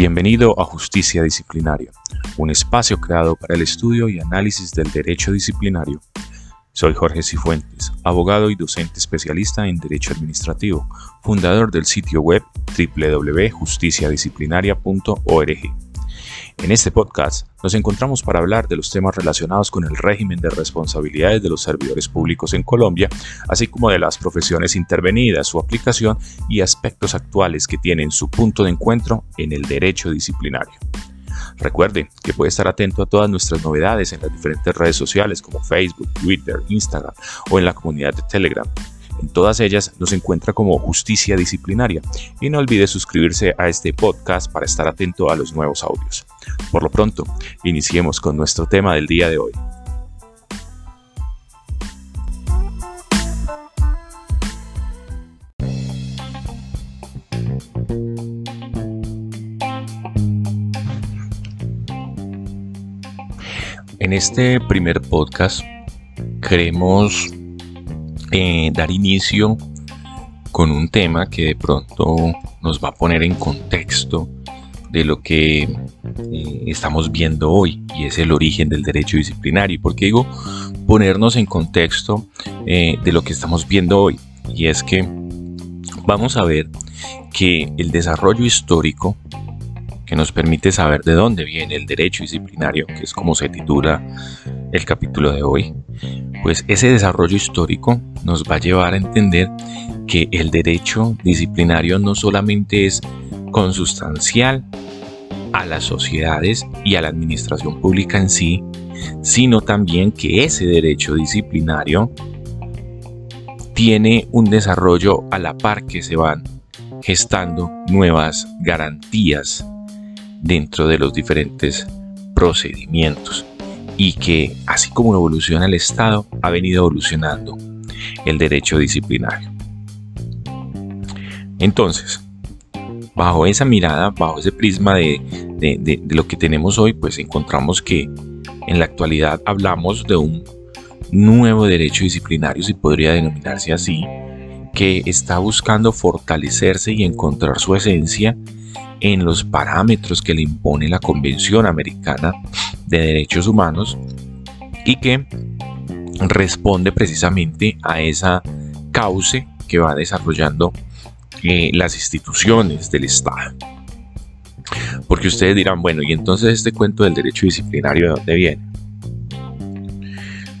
Bienvenido a Justicia Disciplinaria, un espacio creado para el estudio y análisis del derecho disciplinario. Soy Jorge Cifuentes, abogado y docente especialista en Derecho Administrativo, fundador del sitio web www.justiciadisciplinaria.org. En este podcast nos encontramos para hablar de los temas relacionados con el régimen de responsabilidades de los servidores públicos en Colombia, así como de las profesiones intervenidas, su aplicación y aspectos actuales que tienen su punto de encuentro en el derecho disciplinario. Recuerde que puede estar atento a todas nuestras novedades en las diferentes redes sociales como Facebook, Twitter, Instagram o en la comunidad de Telegram. En todas ellas nos encuentra como Justicia Disciplinaria y no olvide suscribirse a este podcast para estar atento a los nuevos audios. Por lo pronto, iniciemos con nuestro tema del día de hoy. En este primer podcast queremos eh, dar inicio con un tema que de pronto nos va a poner en contexto de lo que eh, estamos viendo hoy y es el origen del derecho disciplinario. ¿Por qué digo ponernos en contexto eh, de lo que estamos viendo hoy? Y es que vamos a ver que el desarrollo histórico que nos permite saber de dónde viene el derecho disciplinario, que es como se titula el capítulo de hoy, pues ese desarrollo histórico nos va a llevar a entender que el derecho disciplinario no solamente es consustancial a las sociedades y a la administración pública en sí, sino también que ese derecho disciplinario tiene un desarrollo a la par que se van gestando nuevas garantías dentro de los diferentes procedimientos y que así como evoluciona el Estado, ha venido evolucionando el derecho disciplinario. Entonces, bajo esa mirada, bajo ese prisma de, de, lo que tenemos hoy, pues encontramos que en la actualidad hablamos de un nuevo derecho disciplinario, si podría denominarse así, que está buscando fortalecerse y encontrar su esencia en los parámetros que le impone la Convención Americana de Derechos Humanos y que responde precisamente a esa cauce que va desarrollando eh, las instituciones del Estado. Porque ustedes dirán, bueno, y entonces este cuento del derecho disciplinario, ¿de dónde viene?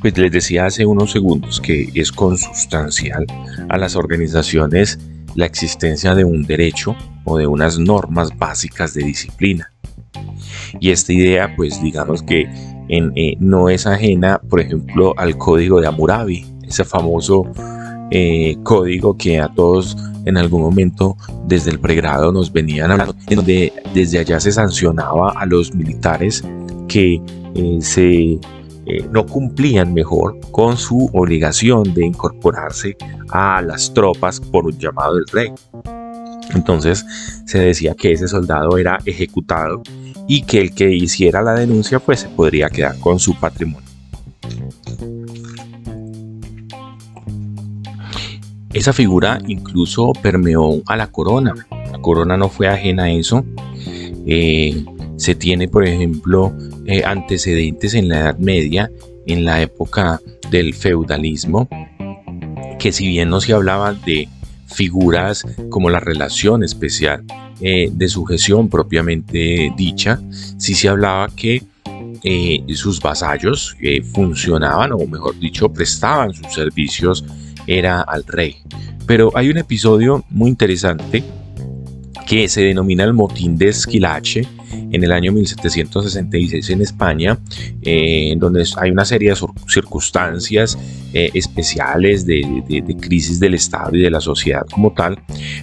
Pues les decía hace unos segundos que es consustancial a las organizaciones la existencia de un derecho o de unas normas básicas de disciplina. Y esta idea, pues digamos que eh, no es ajena, por ejemplo, al código de Hammurabi, ese famoso eh, código que a todos en algún momento desde el pregrado nos venían hablando, donde desde allá se sancionaba a los militares que eh, se no cumplían mejor con su obligación de incorporarse a las tropas por un llamado del rey. Entonces se decía que ese soldado era ejecutado y que el que hiciera la denuncia pues se podría quedar con su patrimonio. Esa figura incluso permeó a la corona. La corona no fue ajena a eso. Eh, se tiene, por ejemplo, eh, antecedentes en la Edad Media, en la época del feudalismo, que si bien no se hablaba de figuras como la relación especial eh, de sujeción propiamente dicha, si se hablaba que eh, sus vasallos eh, funcionaban, o mejor dicho, prestaban sus servicios, era al rey. Pero hay un episodio muy interesante que se denomina el motín de Esquilache, en el año 1766 en España, eh, en donde hay una serie de circunstancias eh, especiales de, de, crisis del Estado y de la sociedad como tal,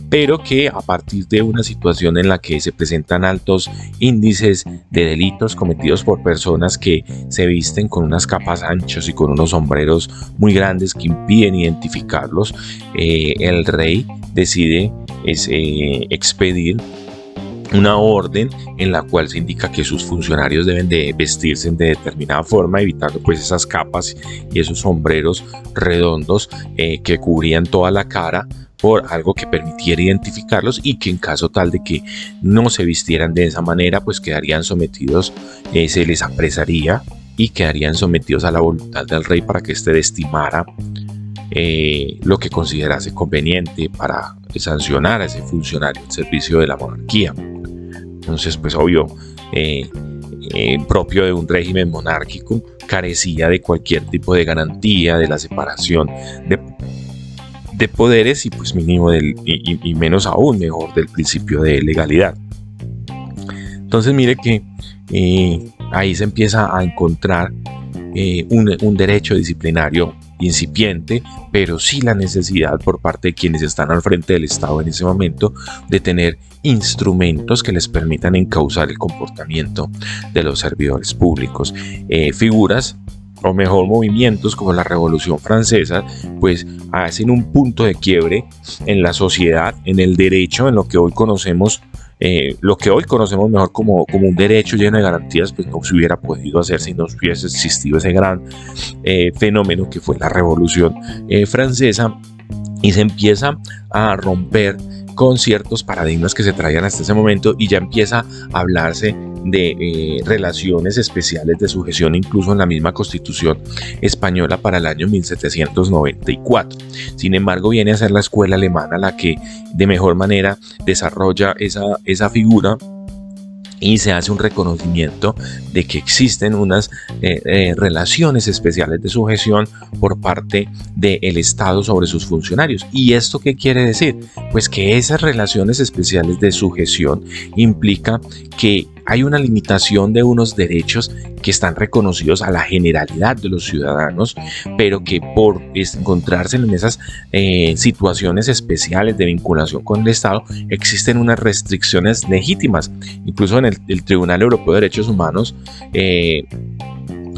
pero que a partir de una situación en la que se presentan altos índices de delitos cometidos por personas que se visten con unas capas anchas y con unos sombreros muy grandes que impiden identificarlos, eh, el rey decide expedir una orden en la cual se indica que sus funcionarios deben de vestirse de determinada forma, evitando pues esas capas y esos sombreros redondos eh, que cubrían toda la cara por algo que permitiera identificarlos y que en caso tal de que no se vistieran de esa manera, pues quedarían sometidos, eh, se les apresaría y quedarían sometidos a la voluntad del rey para que éste estimara eh, lo que considerase conveniente para sancionar a ese funcionario al servicio de la monarquía. Entonces, pues obvio, eh, propio de un régimen monárquico, carecía de cualquier tipo de garantía de la separación de de poderes y pues mínimo del, y, menos aún mejor del principio de legalidad. Entonces mire que eh, ahí se empieza a encontrar eh, un, derecho disciplinario incipiente, pero sí la necesidad por parte de quienes están al frente del Estado en ese momento de tener instrumentos que les permitan encauzar el comportamiento de los servidores públicos. Eh, figuras o mejor movimientos como la Revolución Francesa, pues hacen un punto de quiebre en la sociedad, en el derecho, en lo que hoy conocemos, eh, lo que hoy conocemos mejor como, como un derecho lleno de garantías, pues no se hubiera podido hacer si no hubiese existido ese gran eh, fenómeno que fue la Revolución eh, Francesa. Y se empieza a romper con ciertos paradigmas que se traían hasta ese momento y ya empieza a hablarse de eh, relaciones especiales de sujeción incluso en la misma constitución española para el año 1794. Sin embargo, viene a ser la escuela alemana la que de mejor manera desarrolla esa, esa figura y se hace un reconocimiento de que existen unas eh, eh, relaciones especiales de sujeción por parte del Estado sobre sus funcionarios. ¿Y esto qué quiere decir? Pues que esas relaciones especiales de sujeción implica que hay una limitación de unos derechos que están reconocidos a la generalidad de los ciudadanos, pero que por encontrarse en esas eh, situaciones especiales de vinculación con el Estado, existen unas restricciones legítimas. Incluso en el, Tribunal Europeo de Derechos Humanos, eh,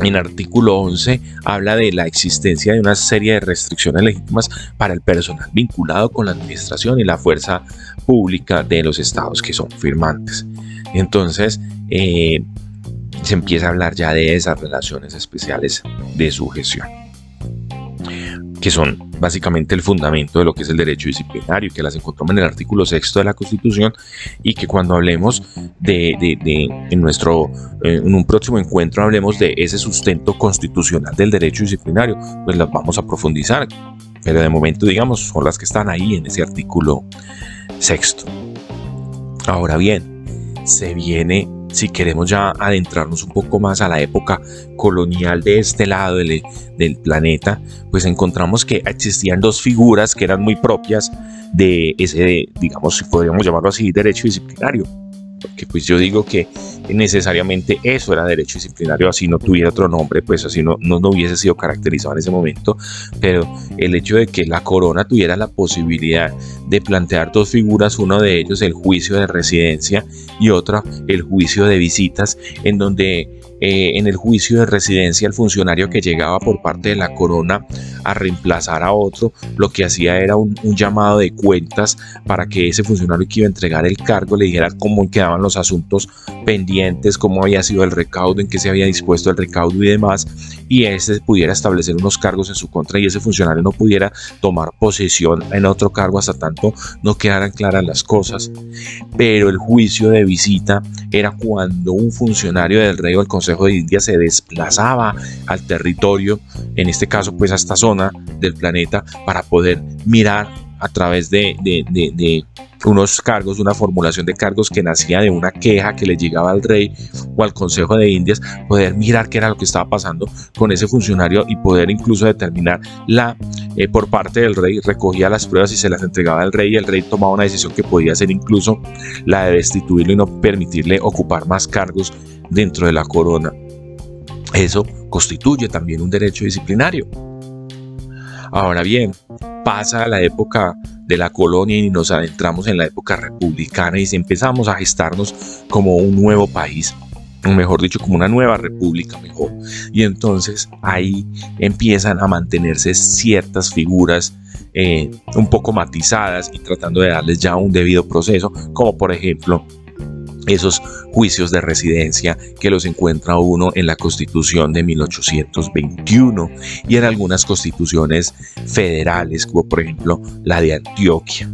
en artículo 11 habla de la existencia de una serie de restricciones legítimas para el personal vinculado con la administración y la fuerza pública de los estados que son firmantes. Entonces, eh, se empieza a hablar ya de esas relaciones especiales de sujeción, que son básicamente el fundamento de lo que es el derecho disciplinario, que las encontramos en el artículo sexto de la Constitución y que cuando hablemos de, en nuestro, eh, en un próximo encuentro hablemos de ese sustento constitucional del derecho disciplinario, pues las vamos a profundizar, pero de momento digamos son las que están ahí en ese artículo sexto. Ahora bien, se viene, si queremos ya adentrarnos un poco más a la época colonial de este lado del, planeta, pues encontramos que existían dos figuras que eran muy propias de ese, digamos, si podríamos llamarlo así, derecho disciplinario. Porque pues yo digo que necesariamente eso era derecho disciplinario, así no tuviera otro nombre, pues así no, no, hubiese sido caracterizado en ese momento, pero el hecho de que la corona tuviera la posibilidad de plantear dos figuras, uno de ellos el juicio de residencia y otra el juicio de visitas, en donde eh, en el juicio de residencia el funcionario que llegaba por parte de la corona a reemplazar a otro, lo que hacía era un, llamado de cuentas para que ese funcionario que iba a entregar el cargo le dijera cómo quedaban los asuntos pendientes, cómo había sido el recaudo, en qué se había dispuesto el recaudo y demás, y ese pudiera establecer unos cargos en su contra y ese funcionario no pudiera tomar posesión en otro cargo hasta tanto no quedaran claras las cosas. Pero el juicio de visita era cuando un funcionario del rey o del consejo de India se desplazaba al territorio, en este caso pues a esta zona del planeta, para poder mirar a través de, de, unos cargos, una formulación de cargos que nacía de una queja que le llegaba al rey o al Consejo de Indias, poder mirar qué era lo que estaba pasando con ese funcionario y poder incluso determinar la, eh, por parte del rey, recogía las pruebas y se las entregaba al rey y el rey tomaba una decisión que podía ser incluso la de destituirlo y no permitirle ocupar más cargos dentro de la corona. Eso constituye también un derecho disciplinario. Ahora bien, pasa la época de la colonia y nos adentramos en la época republicana y empezamos a gestarnos como un nuevo país, mejor dicho, como una nueva república mejor. Y entonces ahí empiezan a mantenerse ciertas figuras eh, un poco matizadas y tratando de darles ya un debido proceso, como por ejemplo esos juicios de residencia que los encuentra uno en la constitución de 1821 y en algunas constituciones federales, como por ejemplo la de Antioquia.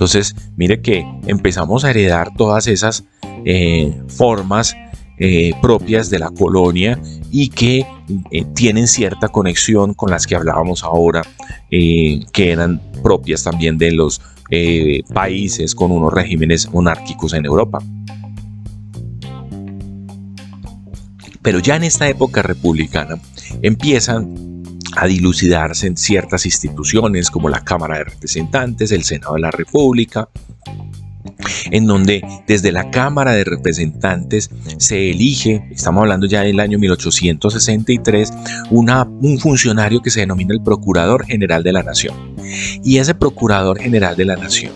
Entonces, mire que empezamos a heredar todas esas eh, formas eh, propias de la colonia y que eh, tienen cierta conexión con las que hablábamos ahora, que eran propias también de los países con unos regímenes monárquicos en Europa. Pero ya en esta época republicana empiezan a dilucidarse en ciertas instituciones como la Cámara de Representantes, el Senado de la República, en donde desde la Cámara de Representantes se elige, estamos hablando ya del año 1863, una, un funcionario que se denomina el Procurador General de la Nación. Y ese Procurador General de la Nación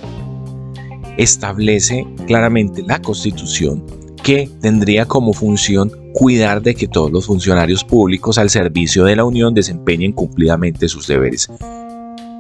establece claramente la Constitución que tendría como función cuidar de que todos los funcionarios públicos al servicio de la Unión desempeñen cumplidamente sus deberes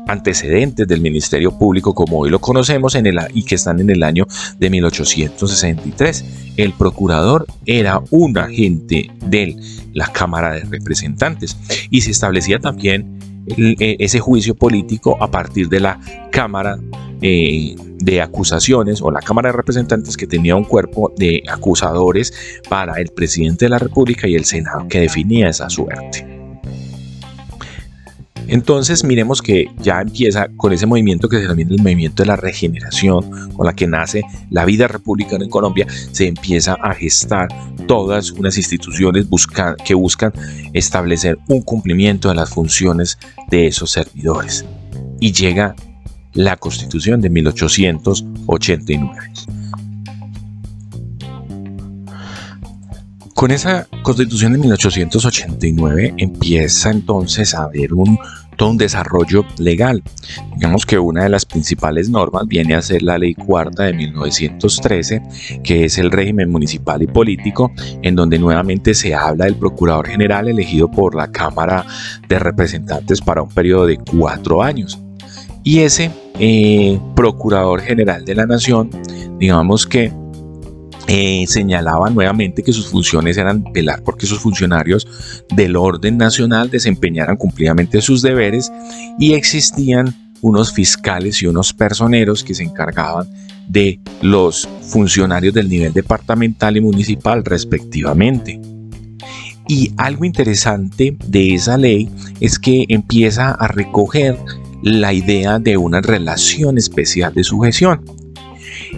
antecedentes del Ministerio Público como hoy lo conocemos en el, y que están en el año de 1863. El procurador era un agente de la Cámara de Representantes y se establecía también e, ese juicio político a partir de la Cámara eh, de acusaciones o la Cámara de Representantes que tenía un cuerpo de acusadores para el presidente de la República y el Senado que definía esa suerte. Entonces miremos que ya empieza con ese movimiento que se denomina el movimiento de la regeneración, con la que nace la vida republicana en Colombia, se empieza a gestar todas unas instituciones que buscan establecer un cumplimiento de las funciones de esos servidores. Y llega la Constitución de 1889. Con esa Constitución de 1889 empieza entonces a haber un, todo un desarrollo legal. Digamos que una de las principales normas viene a ser la Ley Cuarta de 1913, que es el régimen municipal y político, en donde nuevamente se habla del Procurador General elegido por la Cámara de Representantes para un periodo de cuatro años. Y ese eh, Procurador General de la Nación, digamos que eh, señalaba nuevamente que sus funciones eran velar porque sus funcionarios del orden nacional desempeñaran cumplidamente sus deberes y existían unos fiscales y unos personeros que se encargaban de los funcionarios del nivel departamental y municipal respectivamente. Y algo interesante de esa ley es que empieza a recoger la idea de una relación especial de sujeción.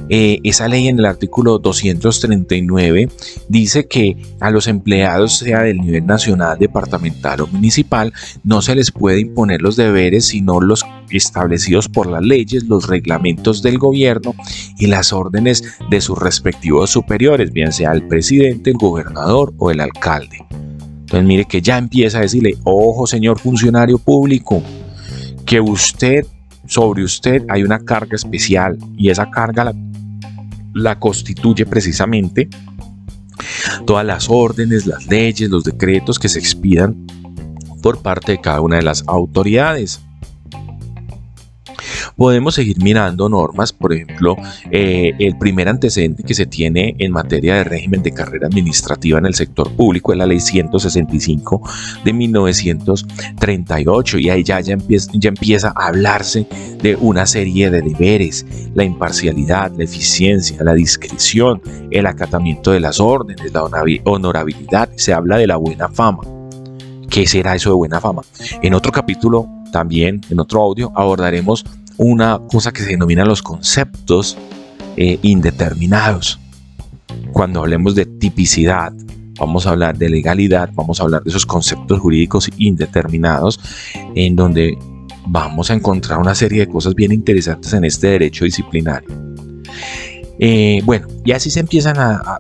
Eh, esa ley en el artículo 239 dice que a los empleados, sea del nivel nacional, departamental o municipal, no se les puede imponer los deberes sino los establecidos por las leyes, los reglamentos del gobierno y las órdenes de sus respectivos superiores, bien sea el presidente, el gobernador o el alcalde. Entonces mire que ya empieza a decirle, ojo señor funcionario público, que usted, sobre usted hay una carga especial y esa carga la, constituye precisamente todas las órdenes, las leyes, los decretos que se expidan por parte de cada una de las autoridades. Podemos seguir mirando normas, por ejemplo, eh, el primer antecedente que se tiene en materia de régimen de carrera administrativa en el sector público es la ley 165 de 1938 y ahí ya, ya, empieza, ya empieza a hablarse de una serie de deberes, la imparcialidad, la eficiencia, la discreción, el acatamiento de las órdenes, la honorabilidad, se habla de la buena fama. ¿Qué será eso de buena fama? En otro capítulo, también en otro audio, abordaremos una cosa que se denomina los conceptos eh, indeterminados. Cuando hablemos de tipicidad, vamos a hablar de legalidad, vamos a hablar de esos conceptos jurídicos indeterminados, en donde vamos a encontrar una serie de cosas bien interesantes en este derecho disciplinario. Eh, bueno, y así se empiezan a,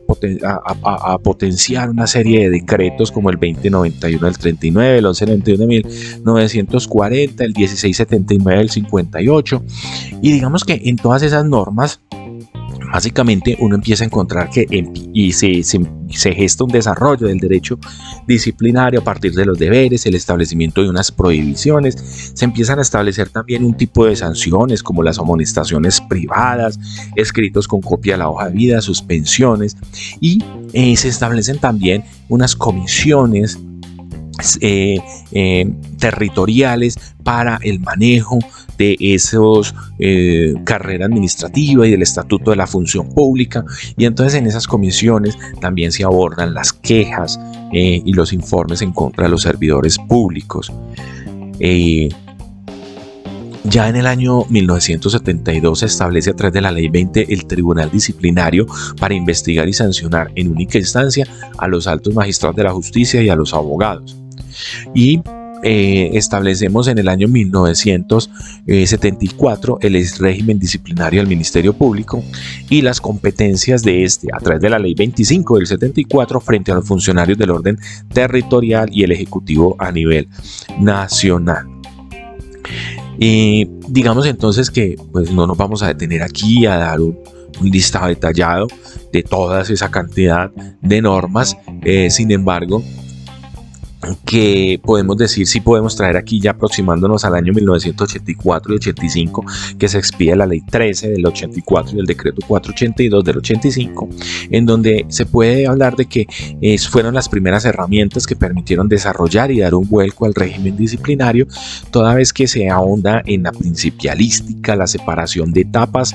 potenciar una serie de decretos como el 2091 del 39, el 1191 de 1940, el 1679 del 58. Y digamos que en todas esas normas básicamente uno empieza a encontrar que y se, se, gesta un desarrollo del derecho disciplinario a partir de los deberes, el establecimiento de unas prohibiciones, se empiezan a establecer también un tipo de sanciones como las amonestaciones privadas, escritos con copia de la hoja de vida, suspensiones y eh, se establecen también unas comisiones eh, eh, territoriales para el manejo de esos eh, carrera administrativa y del estatuto de la función pública. Y entonces en esas comisiones también se abordan las quejas y los informes en contra de los servidores públicos. Ya en el año 1972 se establece a través de la Ley 20 el Tribunal Disciplinario para investigar y sancionar en única instancia a los altos magistrados de la justicia y a los abogados. Y eh, establecemos en el año 1974 el régimen disciplinario del Ministerio Público y las competencias de este a través de la ley 25 del 74 frente a los funcionarios del orden territorial y el ejecutivo a nivel nacional. Y digamos entonces que pues no nos vamos a detener aquí a dar un, listado detallado de toda esa cantidad de normas, eh, sin embargo que podemos decir si podemos traer aquí ya aproximándonos al año 1984 y 85 que se expide la ley 13 del 84 y el decreto 482 del 85 en donde se puede hablar de que eh, fueron las primeras herramientas que permitieron desarrollar y dar un vuelco al régimen disciplinario toda vez que se ahonda en la principialística la separación de etapas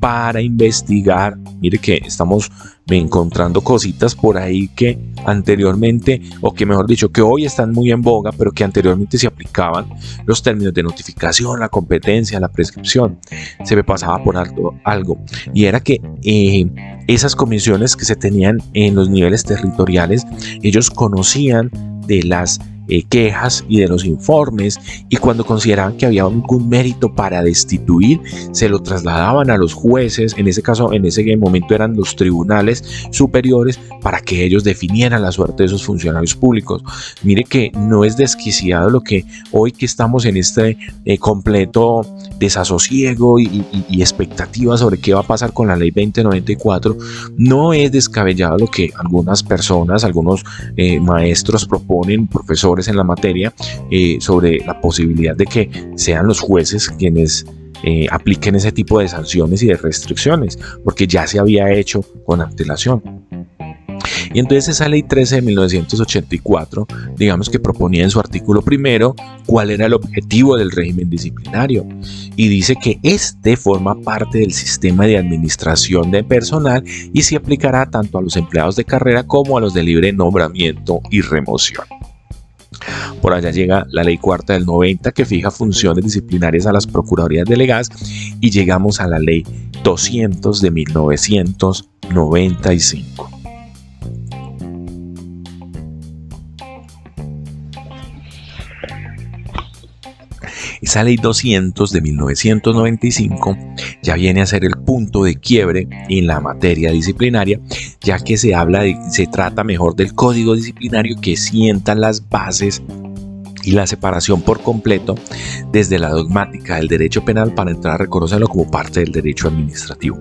para investigar. Mire que estamos encontrando cositas por ahí que anteriormente, o que mejor dicho, que hoy están muy en boga, pero que anteriormente se aplicaban los términos de notificación, la competencia, la prescripción. Se me pasaba por alto algo. Y era que eh, esas comisiones que se tenían en los niveles territoriales, ellos conocían de las eh, quejas y de los informes y cuando consideraban que había algún mérito para destituir se lo trasladaban a los jueces, en ese caso en ese momento eran los tribunales superiores para que ellos definieran la suerte de esos funcionarios públicos. Mire que no es desquiciado lo que hoy que estamos en este eh, completo desasosiego y, expectativa sobre qué va a pasar con la ley 2094, no es descabellado lo que algunas personas, algunos eh, maestros proponen, profesores, en la materia eh, sobre la posibilidad de que sean los jueces quienes eh, apliquen ese tipo de sanciones y de restricciones, porque ya se había hecho con antelación. Y entonces esa ley 13 de 1984, digamos que proponía en su artículo primero cuál era el objetivo del régimen disciplinario. Y dice que este forma parte del sistema de administración de personal y se aplicará tanto a los empleados de carrera como a los de libre nombramiento y remoción. Por allá llega la ley cuarta del 90 que fija funciones disciplinarias a las procuradurías delegadas y llegamos a la ley 200 de 1995. Esa ley 200 de 1995 ya viene a ser el punto de quiebre en la materia disciplinaria, ya que se habla de, se trata mejor del código disciplinario que sienta las bases y la separación por completo desde la dogmática del derecho penal para entrar a reconocerlo como parte del derecho administrativo.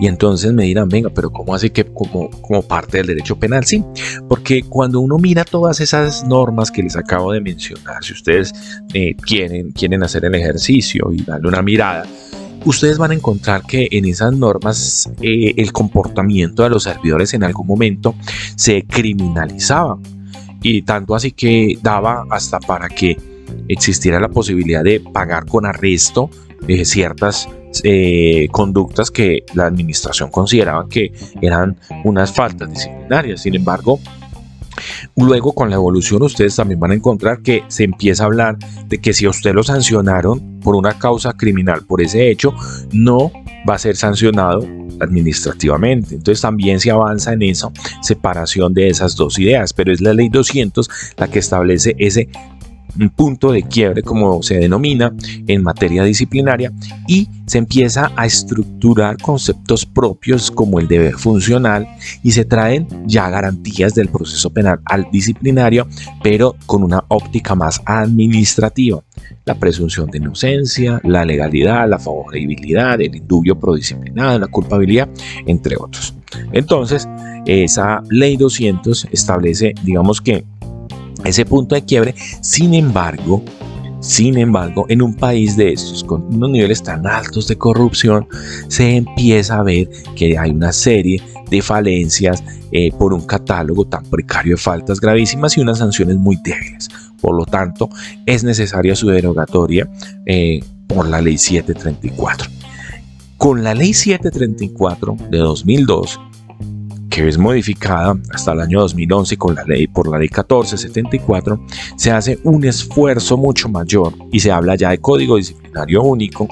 Y entonces me dirán, venga, pero ¿cómo así que como, como parte del derecho penal? Sí, porque cuando uno mira todas esas normas que les acabo de mencionar, si ustedes eh, quieren, quieren hacer el ejercicio y darle una mirada, ustedes van a encontrar que en esas normas eh, el comportamiento de los servidores en algún momento se criminalizaba y tanto así que daba hasta para que existiera la posibilidad de pagar con arresto eh, ciertas eh, conductas que la administración consideraba que eran unas faltas disciplinarias. Sin embargo, Luego con la evolución ustedes también van a encontrar que se empieza a hablar de que si a usted lo sancionaron por una causa criminal por ese hecho, no va a ser sancionado administrativamente. Entonces también se avanza en esa separación de esas dos ideas, pero es la ley 200 la que establece ese punto de quiebre, como se denomina en materia disciplinaria, y se empieza a estructurar conceptos propios como el deber funcional y se traen ya garantías del proceso penal al disciplinario, pero con una óptica más administrativa. la presunción de inocencia, la legalidad, la favorabilidad, el indubio prodisciplinado, la culpabilidad, entre otros. Entonces, esa ley 200 establece, digamos que, ese punto de quiebre, sin embargo, sin embargo, en un país de estos, con unos niveles tan altos de corrupción, se empieza a ver que hay una serie de falencias eh, por un catálogo tan precario de faltas gravísimas y unas sanciones muy débiles. Por lo tanto, es necesaria su derogatoria eh, por la ley 734. Con la ley 734 de 2002, que es modificada hasta el año 2011 con la ley por la ley 1474, se hace un esfuerzo mucho mayor y se habla ya de código disciplinario único,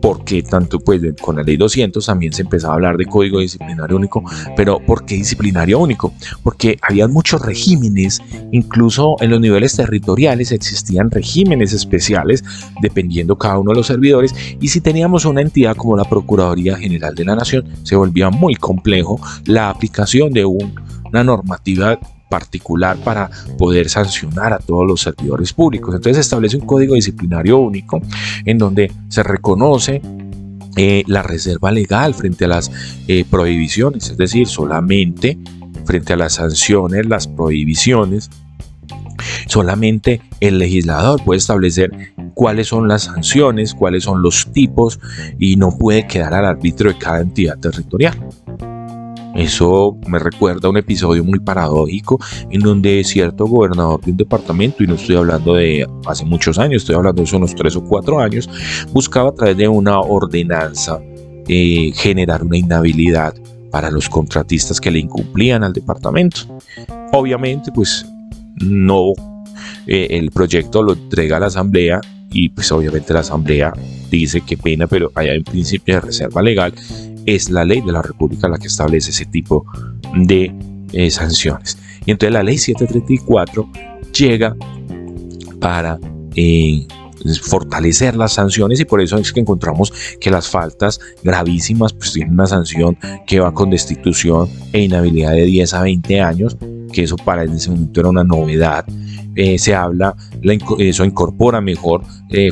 porque tanto pues con la ley 200 también se empezaba a hablar de código disciplinario único, pero ¿por qué disciplinario único? Porque había muchos regímenes, incluso en los niveles territoriales existían regímenes especiales dependiendo cada uno de los servidores y si teníamos una entidad como la Procuraduría General de la Nación se volvía muy complejo la aplicación de una normativa particular para poder sancionar a todos los servidores públicos. Entonces se establece un código disciplinario único en donde se reconoce eh, la reserva legal frente a las eh, prohibiciones, es decir, solamente frente a las sanciones, las prohibiciones, solamente el legislador puede establecer cuáles son las sanciones, cuáles son los tipos y no puede quedar al arbitrio de cada entidad territorial. Eso me recuerda a un episodio muy paradójico en donde cierto gobernador de un departamento, y no estoy hablando de hace muchos años, estoy hablando de unos tres o cuatro años, buscaba a través de una ordenanza eh, generar una inhabilidad para los contratistas que le incumplían al departamento. Obviamente, pues no, eh, el proyecto lo entrega a la asamblea y pues obviamente la asamblea dice que pena, pero hay un principio de reserva legal es la ley de la República la que establece ese tipo de eh, sanciones. Y entonces la ley 734 llega para eh, fortalecer las sanciones y por eso es que encontramos que las faltas gravísimas pues tienen una sanción que va con destitución e inhabilidad de 10 a 20 años, que eso para ese momento era una novedad. Eh, se habla, eso incorpora mejor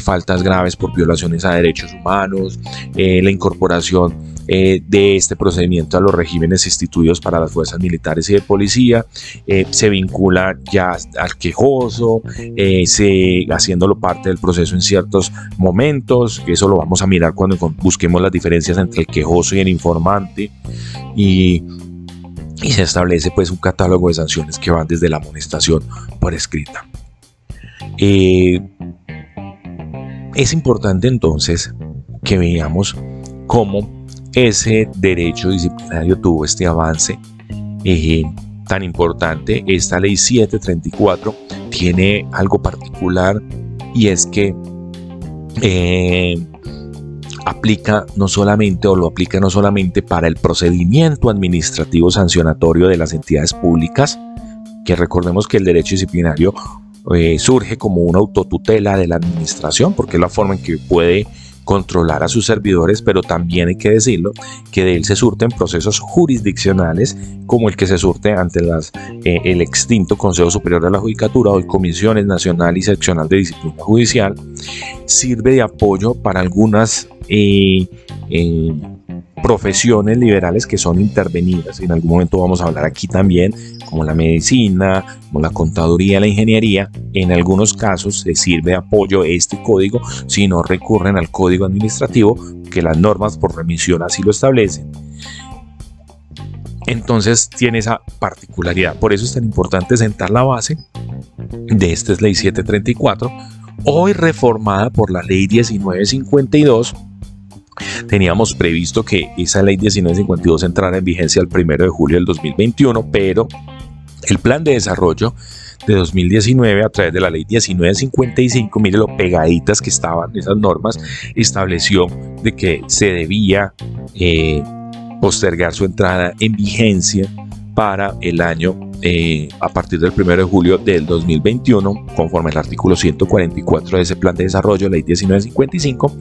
faltas graves por violaciones a derechos humanos, la incorporación eh, de este procedimiento a los regímenes instituidos para las fuerzas militares y de policía, eh, se vincula ya al quejoso, eh, se, haciéndolo parte del proceso en ciertos momentos, que eso lo vamos a mirar cuando busquemos las diferencias entre el quejoso y el informante, y, se establece pues un catálogo de sanciones que van desde la amonestación por escrita. es importante entonces que veamos cómo ese derecho disciplinario tuvo este avance eh, tan importante. Esta ley 734 tiene algo particular y es que eh, aplica no solamente o lo aplica no solamente para el procedimiento administrativo sancionatorio de las entidades públicas, que recordemos que el derecho disciplinario eh, surge como una autotutela de la administración, porque es la forma en que puede controlar a sus servidores, pero también hay que decirlo que de él se surten procesos jurisdiccionales como el que se surte ante eh, el extinto Consejo Superior de la Judicatura, hoy Comisiones Nacional y Seccional de Disciplina Judicial, sirve de apoyo para algunas eh, eh, profesiones liberales que son intervenidas. En algún momento vamos a hablar aquí también, como la medicina, como la contaduría, la ingeniería. En algunos casos se sirve de apoyo este código si no recurren al código administrativo, que las normas por remisión así lo establecen. Entonces tiene esa particularidad. Por eso es tan importante sentar la base de esta ley 734, hoy reformada por la ley 1952 Teníamos previsto que esa ley 1952 entrara en vigencia el 1 de julio del 2021, pero el plan de desarrollo de 2019 a través de la ley 1955, mire lo pegaditas que estaban esas normas, estableció de que se debía eh, postergar su entrada en vigencia para el año eh, a partir del 1 de julio del 2021, conforme al artículo 144 de ese plan de desarrollo, ley 1955.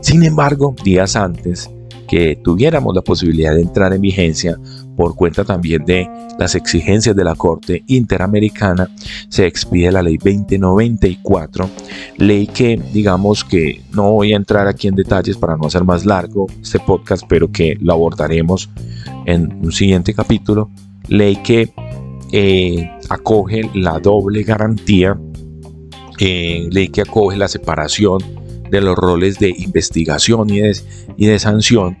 Sin embargo, días antes, que tuviéramos la posibilidad de entrar en vigencia por cuenta también de las exigencias de la Corte Interamericana, se expide la ley 2094, ley que digamos que no voy a entrar aquí en detalles para no hacer más largo este podcast, pero que lo abordaremos en un siguiente capítulo, ley que eh, acoge la doble garantía, eh, ley que acoge la separación de los roles de investigación y de, sanción,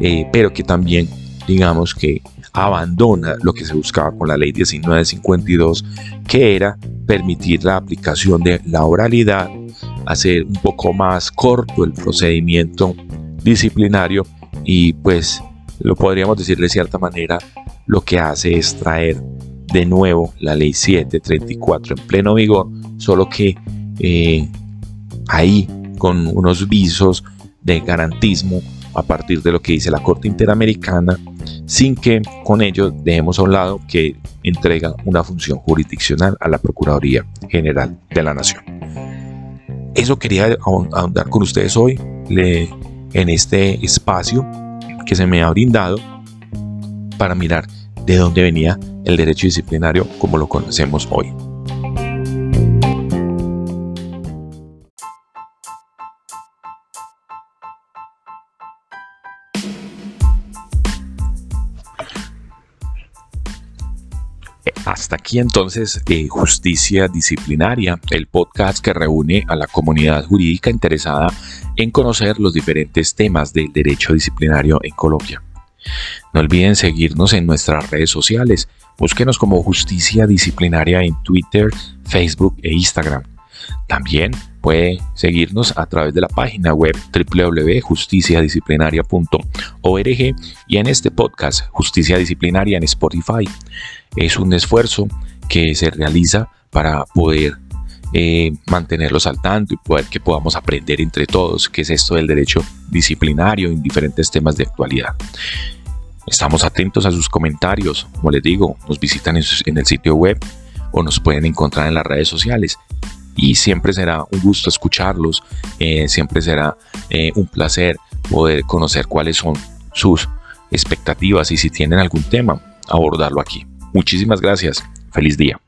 eh, pero que también digamos que abandona lo que se buscaba con la ley 1952, que era permitir la aplicación de la oralidad, hacer un poco más corto el procedimiento disciplinario y pues lo podríamos decir de cierta manera, lo que hace es traer de nuevo la ley 734 en pleno vigor, solo que eh, ahí con unos visos de garantismo a partir de lo que dice la Corte Interamericana, sin que con ello dejemos a un lado que entrega una función jurisdiccional a la Procuraduría General de la Nación. Eso quería ahondar con ustedes hoy en este espacio que se me ha brindado para mirar de dónde venía el derecho disciplinario como lo conocemos hoy. Hasta aquí entonces eh, Justicia Disciplinaria, el podcast que reúne a la comunidad jurídica interesada en conocer los diferentes temas del derecho disciplinario en Colombia. No olviden seguirnos en nuestras redes sociales. Búsquenos como Justicia Disciplinaria en Twitter, Facebook e Instagram. También puede seguirnos a través de la página web www.justiciadisciplinaria.org y en este podcast Justicia Disciplinaria en Spotify. Es un esfuerzo que se realiza para poder eh, mantenerlos al tanto y poder que podamos aprender entre todos qué es esto del derecho disciplinario en diferentes temas de actualidad. Estamos atentos a sus comentarios, como les digo, nos visitan en, el sitio web o nos pueden encontrar en las redes sociales y siempre será un gusto escucharlos, eh, siempre será eh, un placer poder conocer cuáles son sus expectativas y si tienen algún tema, abordarlo aquí. Muchísimas gracias, feliz día.